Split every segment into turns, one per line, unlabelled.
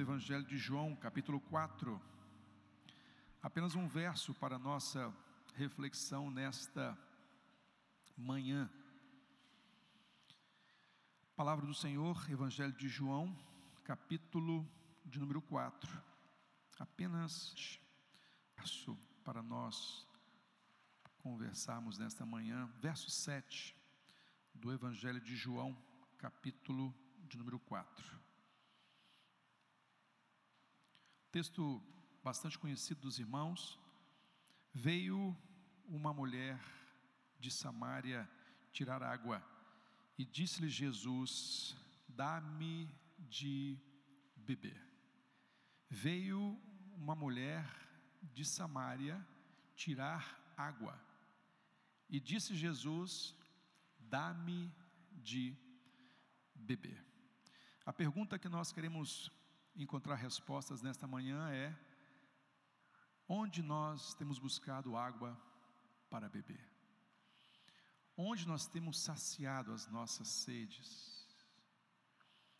do Evangelho de João, capítulo 4. Apenas um verso para nossa reflexão nesta manhã. Palavra do Senhor, Evangelho de João, capítulo de número 4. Apenas verso para nós conversarmos nesta manhã, verso 7 do Evangelho de João, capítulo de número 4. Texto bastante conhecido dos irmãos. Veio uma mulher de Samaria tirar água e disse-lhe Jesus: Dá-me de beber. Veio uma mulher de Samaria tirar água e disse Jesus: Dá-me de beber. A pergunta que nós queremos encontrar respostas nesta manhã é: onde nós temos buscado água para beber? Onde nós temos saciado as nossas sedes?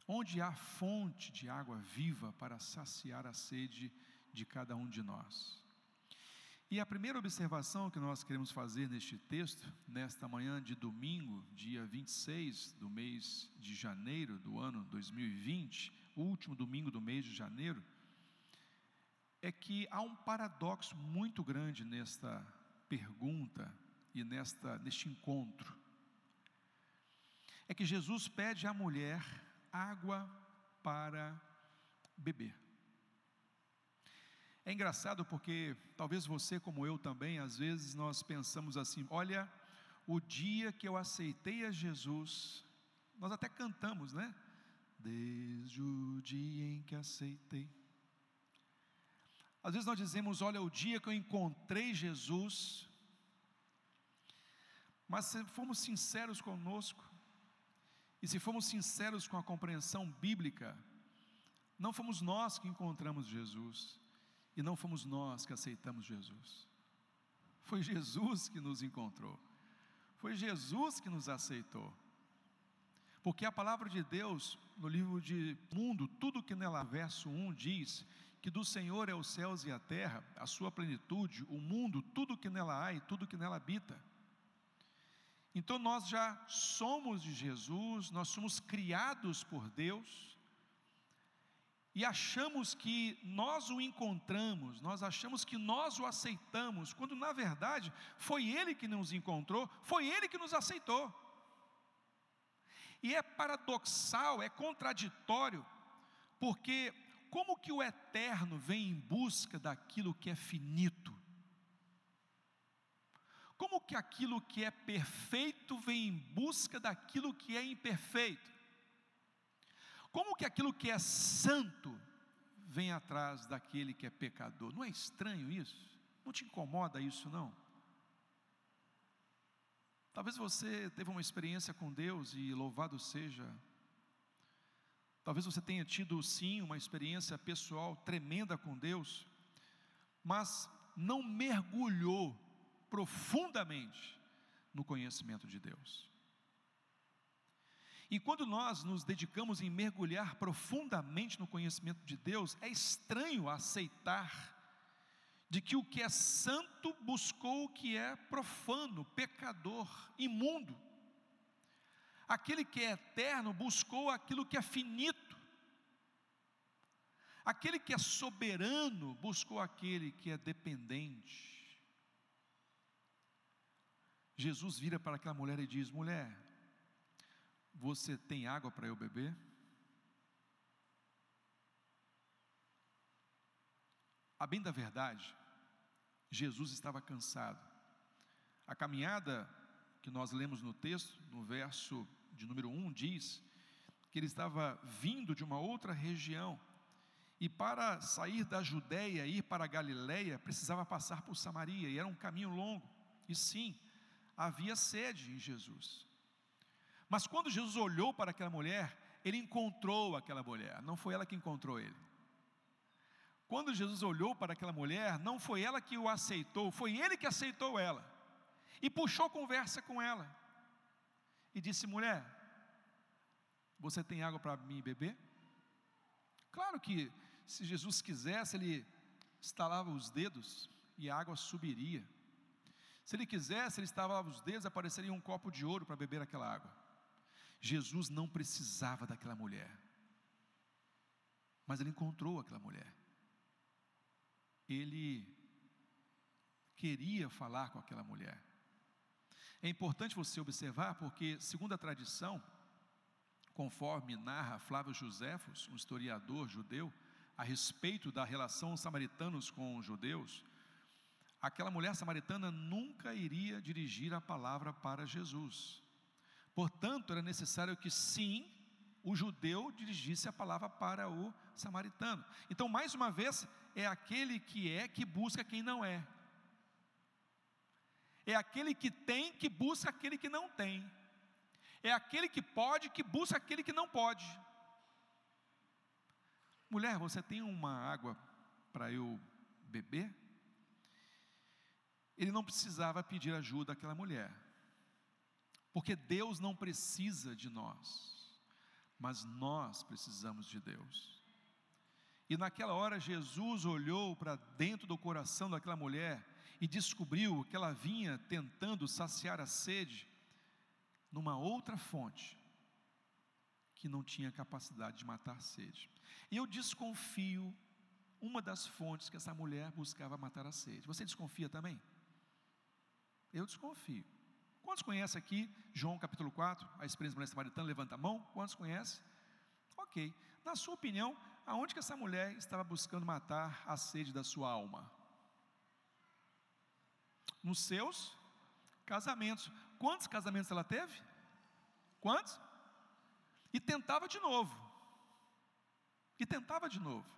Onde há fonte de água viva para saciar a sede de cada um de nós? E a primeira observação que nós queremos fazer neste texto, nesta manhã de domingo, dia 26 do mês de janeiro do ano 2020, último domingo do mês de janeiro, é que há um paradoxo muito grande nesta pergunta e nesta, neste encontro. É que Jesus pede à mulher água para beber. É engraçado porque talvez você, como eu também, às vezes nós pensamos assim: olha, o dia que eu aceitei a Jesus, nós até cantamos, né? Desde o dia em que aceitei. Às vezes nós dizemos: olha, o dia que eu encontrei Jesus, mas se formos sinceros conosco, e se formos sinceros com a compreensão bíblica, não fomos nós que encontramos Jesus, e não fomos nós que aceitamos Jesus. Foi Jesus que nos encontrou. Foi Jesus que nos aceitou. Porque a palavra de Deus, no livro de Mundo, tudo que nela, verso 1 diz que do Senhor é os céus e a terra, a sua plenitude, o mundo, tudo que nela há e tudo que nela habita. Então nós já somos de Jesus, nós somos criados por Deus, e achamos que nós o encontramos, nós achamos que nós o aceitamos, quando na verdade foi Ele que nos encontrou, foi Ele que nos aceitou. E é paradoxal, é contraditório, porque como que o eterno vem em busca daquilo que é finito? Como que aquilo que é perfeito vem em busca daquilo que é imperfeito? Como que aquilo que é santo vem atrás daquele que é pecador? Não é estranho isso? Não te incomoda isso não? Talvez você teve uma experiência com Deus e louvado seja. Talvez você tenha tido sim uma experiência pessoal tremenda com Deus, mas não mergulhou profundamente no conhecimento de Deus. E quando nós nos dedicamos em mergulhar profundamente no conhecimento de Deus, é estranho aceitar de que o que é santo buscou o que é profano, pecador, imundo. Aquele que é eterno buscou aquilo que é finito. Aquele que é soberano buscou aquele que é dependente. Jesus vira para aquela mulher e diz: Mulher, você tem água para eu beber? A bem da verdade, Jesus estava cansado. A caminhada que nós lemos no texto, no verso de número 1, diz que ele estava vindo de uma outra região. E para sair da Judéia e ir para a Galiléia, precisava passar por Samaria, e era um caminho longo. E sim, havia sede em Jesus. Mas quando Jesus olhou para aquela mulher, ele encontrou aquela mulher, não foi ela que encontrou ele. Quando Jesus olhou para aquela mulher, não foi ela que o aceitou, foi ele que aceitou ela. E puxou conversa com ela. E disse: Mulher, você tem água para mim beber? Claro que se Jesus quisesse, ele estalava os dedos e a água subiria. Se ele quisesse, ele estalava os dedos, apareceria um copo de ouro para beber aquela água. Jesus não precisava daquela mulher, mas ele encontrou aquela mulher. Ele queria falar com aquela mulher. É importante você observar, porque, segundo a tradição, conforme narra Flávio Joséfos, um historiador judeu, a respeito da relação samaritanos com os judeus, aquela mulher samaritana nunca iria dirigir a palavra para Jesus. Portanto, era necessário que sim, o judeu dirigisse a palavra para o samaritano. Então, mais uma vez, é aquele que é que busca quem não é. É aquele que tem que busca aquele que não tem. É aquele que pode que busca aquele que não pode. Mulher, você tem uma água para eu beber? Ele não precisava pedir ajuda àquela mulher, porque Deus não precisa de nós, mas nós precisamos de Deus. E naquela hora Jesus olhou para dentro do coração daquela mulher e descobriu que ela vinha tentando saciar a sede numa outra fonte que não tinha capacidade de matar a sede. E eu desconfio uma das fontes que essa mulher buscava matar a sede. Você desconfia também? Eu desconfio. Quantos conhecem aqui João capítulo 4, a experiência da mulher samaritana? Levanta a mão. Quantos conhecem? Ok. Na sua opinião, aonde que essa mulher estava buscando matar a sede da sua alma? Nos seus casamentos. Quantos casamentos ela teve? Quantos? E tentava de novo. E tentava de novo.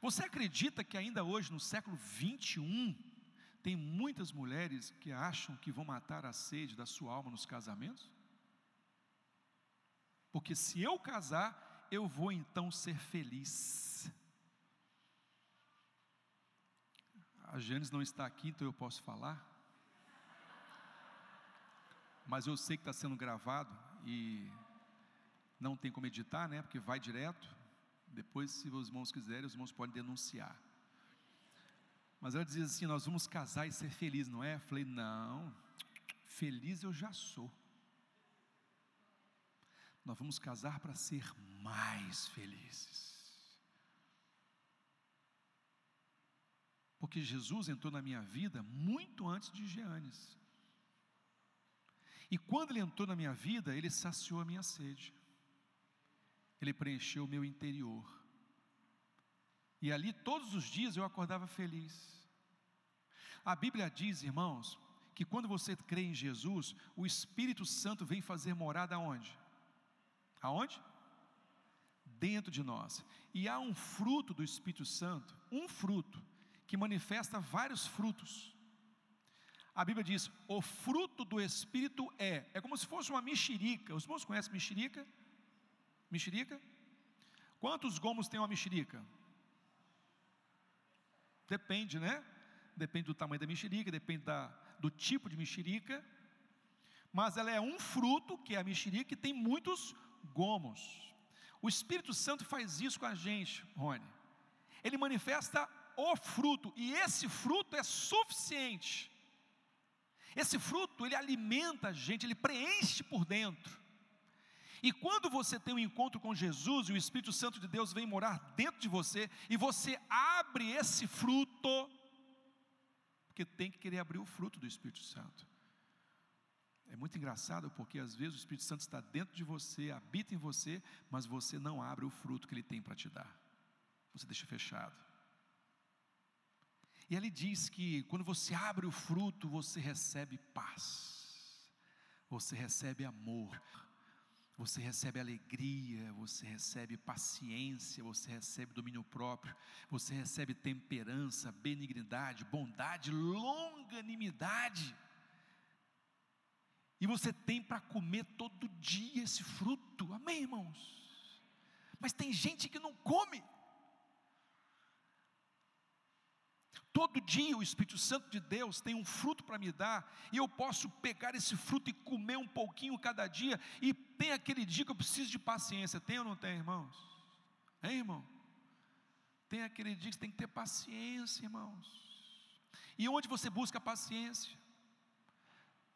Você acredita que ainda hoje, no século 21, tem muitas mulheres que acham que vão matar a sede da sua alma nos casamentos? Porque se eu casar, eu vou então ser feliz. A Janes não está aqui, então eu posso falar. Mas eu sei que está sendo gravado e não tem como editar, né? Porque vai direto. Depois, se os irmãos quiserem, os irmãos podem denunciar. Mas ela dizia assim: Nós vamos casar e ser felizes, não é? Eu falei: Não, feliz eu já sou. Nós vamos casar para ser mais felizes. Porque Jesus entrou na minha vida muito antes de Jeanes. E quando ele entrou na minha vida, ele saciou a minha sede. Ele preencheu o meu interior. E ali todos os dias eu acordava feliz. A Bíblia diz, irmãos, que quando você crê em Jesus, o Espírito Santo vem fazer morada aonde? Aonde? Dentro de nós. E há um fruto do Espírito Santo, um fruto, que manifesta vários frutos. A Bíblia diz: o fruto do Espírito é, é como se fosse uma mexerica. Os irmãos conhecem mexerica? Mexerica? Quantos gomos tem uma mexerica? Depende, né? Depende do tamanho da mexerica, depende da, do tipo de mexerica. Mas ela é um fruto, que é a mexerica, que tem muitos gomos. O Espírito Santo faz isso com a gente, Rony. Ele manifesta o fruto, e esse fruto é suficiente. Esse fruto, ele alimenta a gente, ele preenche por dentro. E quando você tem um encontro com Jesus e o Espírito Santo de Deus vem morar dentro de você, e você abre esse fruto, porque tem que querer abrir o fruto do Espírito Santo. É muito engraçado porque às vezes o Espírito Santo está dentro de você, habita em você, mas você não abre o fruto que ele tem para te dar. Você deixa fechado. E ele diz que quando você abre o fruto, você recebe paz, você recebe amor, você recebe alegria, você recebe paciência, você recebe domínio próprio, você recebe temperança, benignidade, bondade, longanimidade. E você tem para comer todo dia esse fruto, amém, irmãos? Mas tem gente que não come. Todo dia o Espírito Santo de Deus tem um fruto para me dar, e eu posso pegar esse fruto e comer um pouquinho cada dia, e tem aquele dia que eu preciso de paciência, tem ou não tem, irmãos? Hein, irmão? Tem aquele dia que você tem que ter paciência, irmãos. E onde você busca paciência?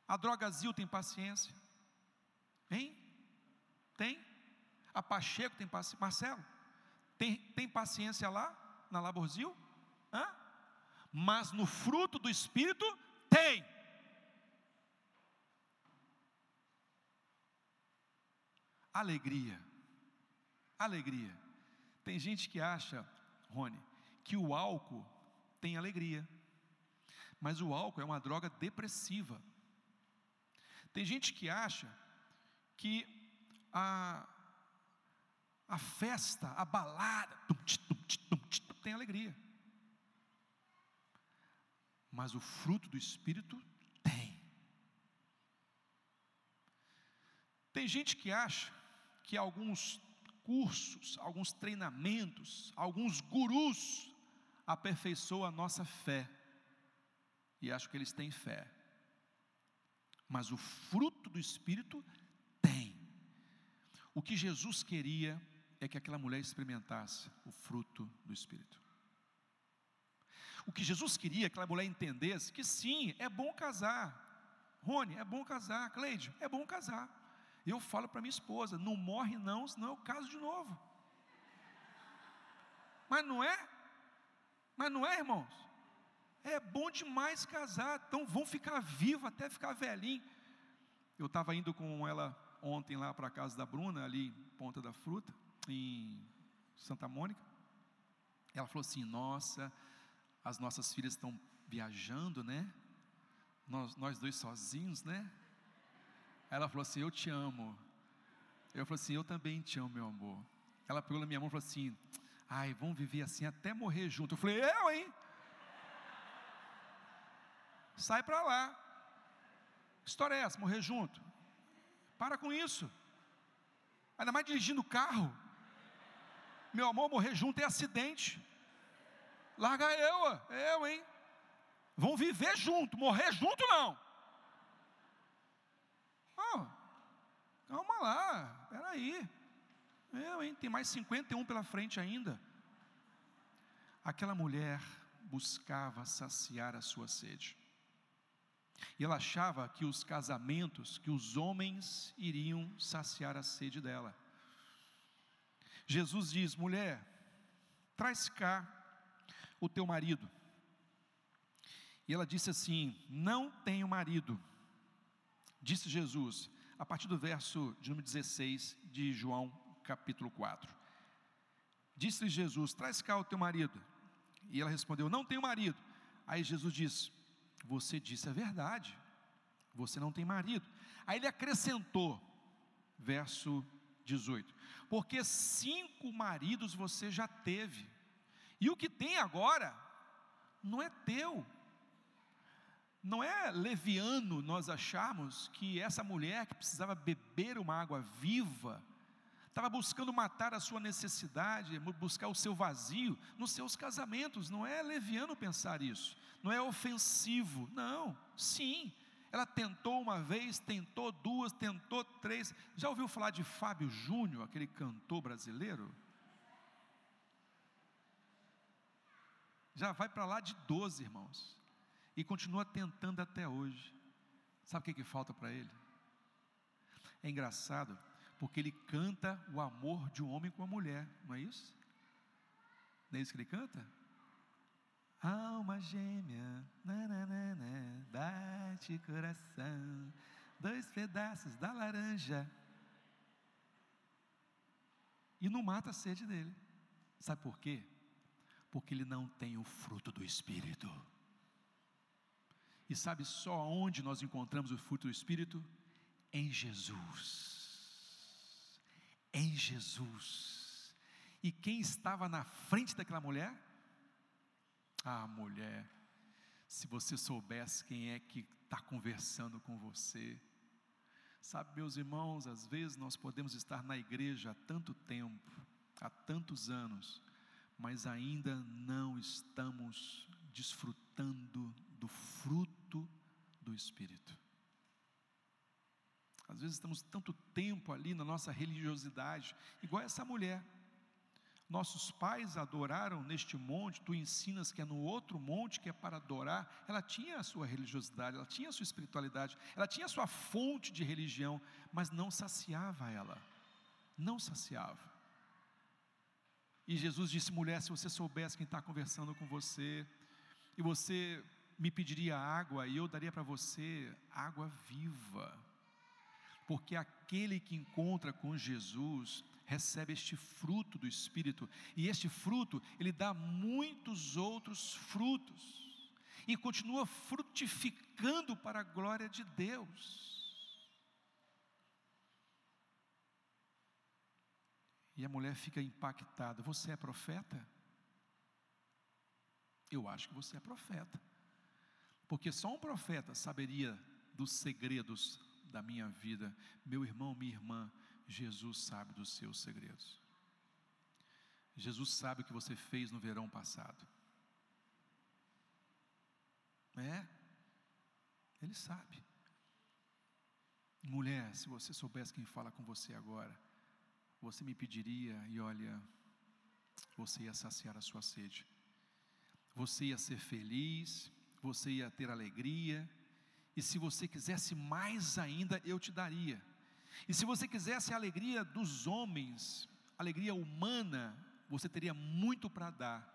A Drogazil tem paciência? Hein? Tem? A Pacheco tem paciência? Marcelo, tem, tem paciência lá, na Laborzil? Hã? Mas no fruto do Espírito, tem. Alegria. Alegria. Tem gente que acha, Rony, que o álcool tem alegria. Mas o álcool é uma droga depressiva. Tem gente que acha que a, a festa, a balada, tum, tum, tum, tem alegria. Mas o fruto do Espírito tem. Tem gente que acha que alguns cursos, alguns treinamentos, alguns gurus aperfeiçoam a nossa fé. E acho que eles têm fé. Mas o fruto do Espírito tem. O que Jesus queria é que aquela mulher experimentasse o fruto do Espírito. O que Jesus queria é que aquela mulher entendesse que sim, é bom casar. Rony, é bom casar. Cleide, é bom casar. Eu falo para minha esposa: não morre não, senão eu caso de novo. Mas não é? Mas não é, irmãos? É bom demais casar, então vão ficar vivos até ficar velhinho. Eu estava indo com ela ontem lá para a casa da Bruna, ali em Ponta da Fruta, em Santa Mônica. Ela falou assim: Nossa, as nossas filhas estão viajando, né? Nós, nós dois sozinhos, né? Ela falou assim: Eu te amo. Eu falei assim: Eu também te amo, meu amor. Ela pegou na minha mão e falou assim: Ai, vamos viver assim até morrer junto. Eu falei: Eu, hein? Sai para lá. História é essa? Morrer junto? Para com isso. Ainda mais dirigindo carro. Meu amor, morrer junto é acidente. Larga eu, eu, hein? Vão viver junto, morrer junto não. Oh, calma lá, peraí. Eu, hein? Tem mais 51 pela frente ainda. Aquela mulher buscava saciar a sua sede. E ela achava que os casamentos, que os homens iriam saciar a sede dela. Jesus diz: mulher, traz cá o teu marido. E ela disse assim: Não tenho marido. Disse Jesus, a partir do verso de número 16 de João, capítulo 4. Disse-lhe Jesus: Traz cá o teu marido. E ela respondeu: Não tenho marido. Aí Jesus disse: você disse a verdade, você não tem marido. Aí ele acrescentou, verso 18: Porque cinco maridos você já teve, e o que tem agora não é teu. Não é leviano nós acharmos que essa mulher que precisava beber uma água viva, estava buscando matar a sua necessidade, buscar o seu vazio nos seus casamentos. Não é leviano pensar isso, não é ofensivo, não. Sim, ela tentou uma vez, tentou duas, tentou três. Já ouviu falar de Fábio Júnior, aquele cantor brasileiro? Já vai para lá de 12, irmãos, e continua tentando até hoje. Sabe o que, que falta para ele? É engraçado porque ele canta o amor de um homem com uma mulher, não é isso? Não é isso que ele canta? Alma gêmea, nananana, bate coração, dois pedaços da laranja. E não mata a sede dele. Sabe por quê? Porque ele não tem o fruto do Espírito. E sabe só onde nós encontramos o fruto do Espírito? Em Jesus em Jesus. E quem estava na frente daquela mulher? Ah, mulher, se você soubesse quem é que está conversando com você. Sabe, meus irmãos, às vezes nós podemos estar na igreja há tanto tempo, há tantos anos, mas ainda não estamos desfrutando do fruto do Espírito. Às vezes estamos tanto tempo ali na nossa religiosidade, igual essa mulher. nossos pais adoraram neste monte, tu ensinas que é no outro monte que é para adorar. Ela tinha a sua religiosidade, ela tinha a sua espiritualidade, ela tinha a sua fonte de religião, mas não saciava ela, não saciava. E Jesus disse: mulher, se você soubesse quem está conversando com você, e você me pediria água, e eu daria para você água viva, porque aquele que encontra com Jesus recebe este fruto do Espírito, e este fruto, ele dá muitos outros frutos, e continua frutificando para a glória de Deus. E a mulher fica impactada: Você é profeta? Eu acho que você é profeta, porque só um profeta saberia dos segredos da minha vida. Meu irmão, minha irmã, Jesus sabe dos seus segredos. Jesus sabe o que você fez no verão passado. É, Ele sabe. Mulher, se você soubesse quem fala com você agora, você me pediria e olha, você ia saciar a sua sede. Você ia ser feliz, você ia ter alegria, e se você quisesse mais ainda, eu te daria. E se você quisesse a alegria dos homens, alegria humana, você teria muito para dar.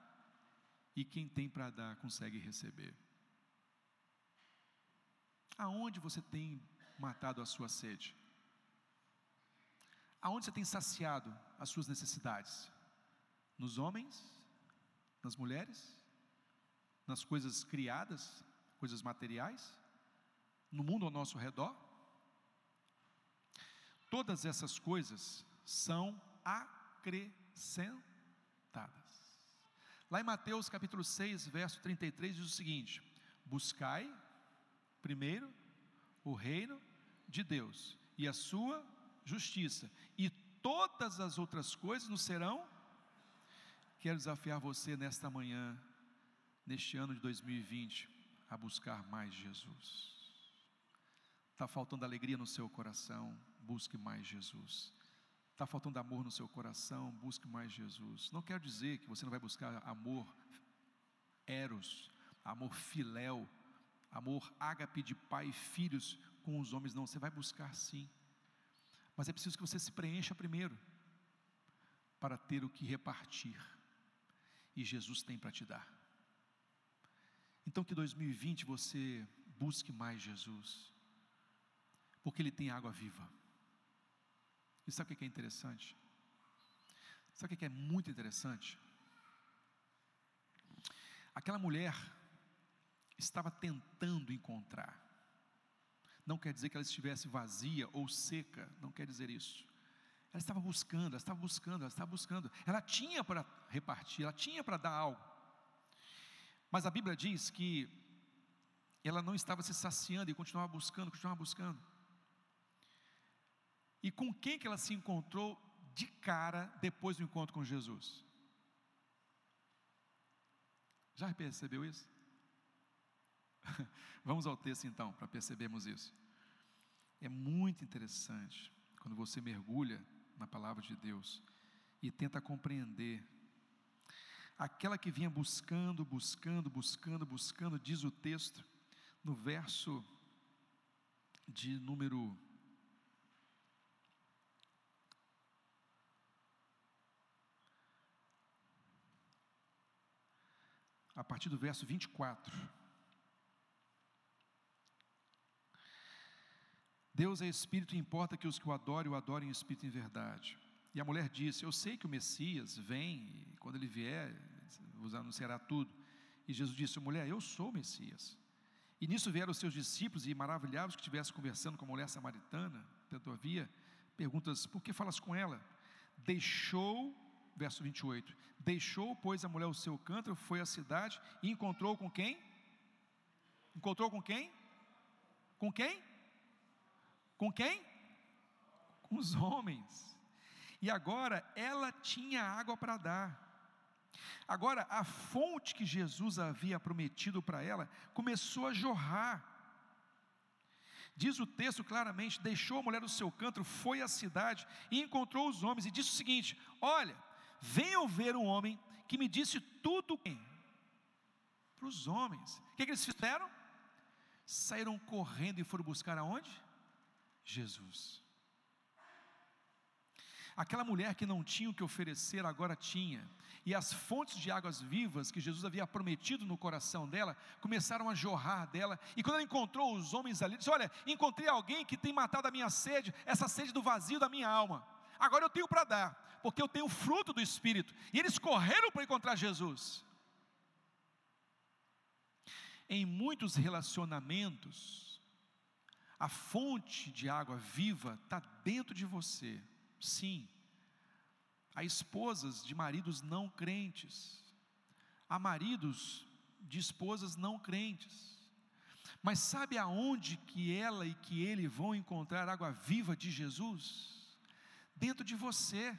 E quem tem para dar consegue receber. Aonde você tem matado a sua sede? Aonde você tem saciado as suas necessidades? Nos homens? Nas mulheres? Nas coisas criadas? Coisas materiais? No mundo ao nosso redor? Todas essas coisas são acrescentadas. Lá em Mateus capítulo 6, verso 33 diz o seguinte: Buscai primeiro o reino de Deus e a sua justiça, e todas as outras coisas nos serão. Quero desafiar você nesta manhã, neste ano de 2020, a buscar mais Jesus. Está faltando alegria no seu coração, busque mais Jesus. Está faltando amor no seu coração, busque mais Jesus. Não quero dizer que você não vai buscar amor eros, amor filéu, amor ágape de pai e filhos com os homens, não. Você vai buscar sim. Mas é preciso que você se preencha primeiro, para ter o que repartir. E Jesus tem para te dar. Então que 2020 você busque mais Jesus, porque Ele tem água viva. E sabe o que é interessante? Sabe o que é muito interessante? Aquela mulher estava tentando encontrar não quer dizer que ela estivesse vazia ou seca, não quer dizer isso. Ela estava buscando, ela estava buscando, ela estava buscando. Ela tinha para repartir, ela tinha para dar algo. Mas a Bíblia diz que ela não estava se saciando e continuava buscando, continuava buscando. E com quem que ela se encontrou de cara depois do encontro com Jesus? Já percebeu isso? Vamos ao texto então, para percebermos isso. É muito interessante quando você mergulha na palavra de Deus e tenta compreender. Aquela que vinha buscando, buscando, buscando, buscando, diz o texto, no verso de número a partir do verso 24. Deus é espírito e importa que os que o adorem, o adorem em espírito e em verdade. E a mulher disse: Eu sei que o Messias vem, e quando ele vier, vos anunciará tudo. E Jesus disse: Mulher, eu sou o Messias. E nisso vieram os seus discípulos e maravilhados que estivesse conversando com a mulher samaritana. Todavia, perguntas: Por que falas com ela? Deixou, verso 28, deixou, pois, a mulher o seu cântaro, foi à cidade e encontrou com quem? Encontrou com quem? Com quem? Com quem? Com os homens. E agora ela tinha água para dar. Agora, a fonte que Jesus havia prometido para ela começou a jorrar. Diz o texto claramente: deixou a mulher do seu canto, foi à cidade e encontrou os homens e disse o seguinte: Olha, Venham ver um homem que me disse tudo para os homens. O que, que eles fizeram? Saíram correndo e foram buscar aonde? Jesus. Aquela mulher que não tinha o que oferecer, agora tinha. E as fontes de águas vivas que Jesus havia prometido no coração dela começaram a jorrar dela. E quando ela encontrou os homens ali, disse: Olha, encontrei alguém que tem matado a minha sede, essa sede do vazio da minha alma. Agora eu tenho para dar, porque eu tenho fruto do Espírito. E eles correram para encontrar Jesus. Em muitos relacionamentos, a fonte de água viva está dentro de você. Sim, há esposas de maridos não crentes, há maridos de esposas não crentes. Mas sabe aonde que ela e que ele vão encontrar água viva de Jesus? Dentro de você.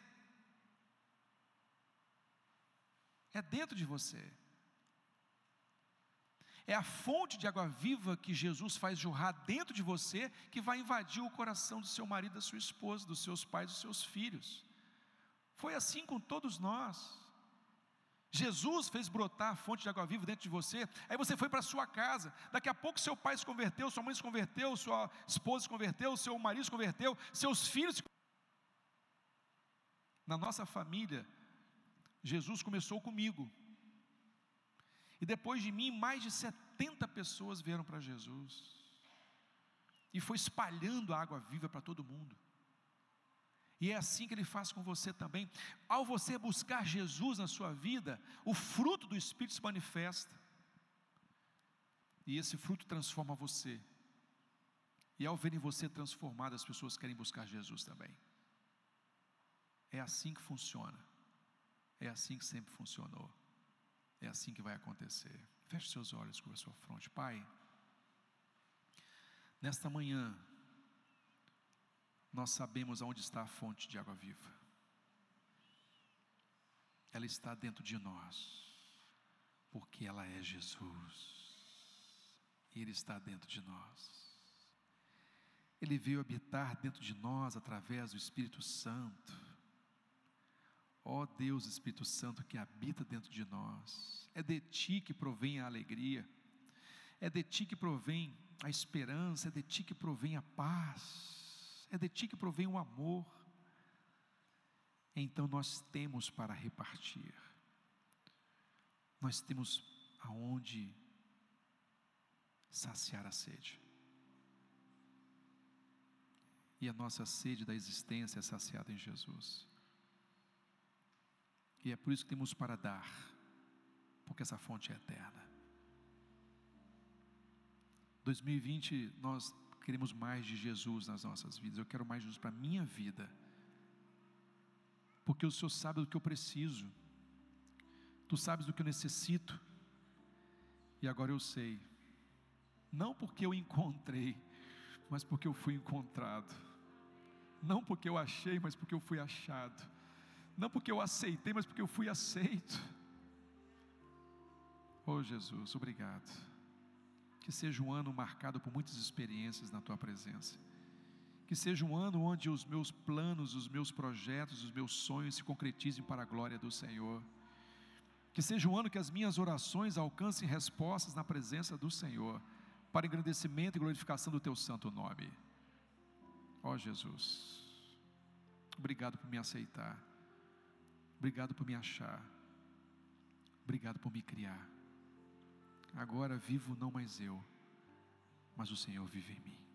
É dentro de você. É a fonte de água viva que Jesus faz jorrar dentro de você que vai invadir o coração do seu marido, da sua esposa, dos seus pais, dos seus filhos. Foi assim com todos nós. Jesus fez brotar a fonte de água viva dentro de você, aí você foi para sua casa, daqui a pouco seu pai se converteu, sua mãe se converteu, sua esposa se converteu, seu marido se converteu, seus filhos se Na nossa família, Jesus começou comigo, e depois de mim, mais de 70 pessoas vieram para Jesus. E foi espalhando a água viva para todo mundo. E é assim que ele faz com você também. Ao você buscar Jesus na sua vida, o fruto do Espírito se manifesta. E esse fruto transforma você. E ao verem você transformado, as pessoas querem buscar Jesus também. É assim que funciona. É assim que sempre funcionou. É assim que vai acontecer. Feche seus olhos com a sua fronte. Pai, nesta manhã, nós sabemos aonde está a fonte de água viva. Ela está dentro de nós, porque ela é Jesus. E Ele está dentro de nós. Ele veio habitar dentro de nós através do Espírito Santo. Ó oh Deus Espírito Santo que habita dentro de nós, é de Ti que provém a alegria, é de Ti que provém a esperança, é de Ti que provém a paz, é de Ti que provém o amor. Então nós temos para repartir, nós temos aonde saciar a sede. E a nossa sede da existência é saciada em Jesus. E é por isso que temos para dar, porque essa fonte é eterna. 2020 nós queremos mais de Jesus nas nossas vidas. Eu quero mais de Jesus para a minha vida. Porque o Senhor sabe do que eu preciso. Tu sabes do que eu necessito. E agora eu sei. Não porque eu encontrei, mas porque eu fui encontrado. Não porque eu achei, mas porque eu fui achado não porque eu aceitei, mas porque eu fui aceito. Oh Jesus, obrigado. Que seja um ano marcado por muitas experiências na tua presença. Que seja um ano onde os meus planos, os meus projetos, os meus sonhos se concretizem para a glória do Senhor. Que seja um ano que as minhas orações alcancem respostas na presença do Senhor, para engrandecimento e glorificação do teu santo nome. Ó oh, Jesus, obrigado por me aceitar. Obrigado por me achar. Obrigado por me criar. Agora vivo não mais eu, mas o Senhor vive em mim.